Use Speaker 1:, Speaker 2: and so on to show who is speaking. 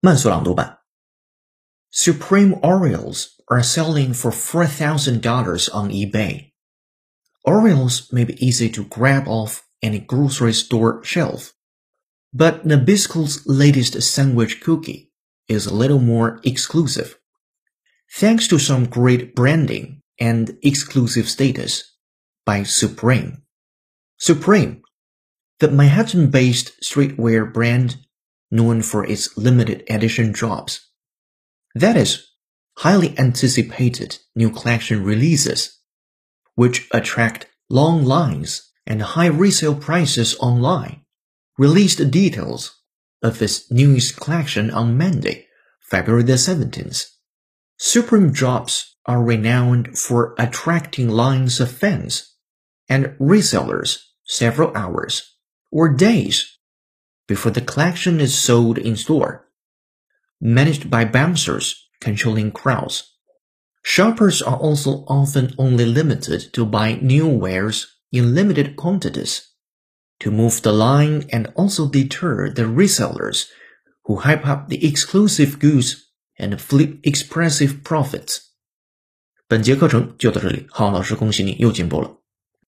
Speaker 1: 慢速朗读版. Supreme Oreos are selling for $4,000 on eBay. Oreos may be easy to grab off any grocery store shelf, but Nabisco's latest sandwich cookie is a little more exclusive. Thanks to some great branding and exclusive status by Supreme. Supreme, the Manhattan-based streetwear brand known for its limited edition drops. That is, highly anticipated new collection releases, which attract long lines and high resale prices online, released details of its newest collection on Monday, February the 17th. Supreme drops are renowned for attracting lines of fans and resellers several hours or days before the collection is sold in store. Managed by bouncers controlling crowds. Shoppers are also often only limited to buy new wares in limited quantities to move the line and also deter the resellers who hype up the exclusive goods and flip expressive profits. 本节课程就到这里，浩老师恭喜你又进步了。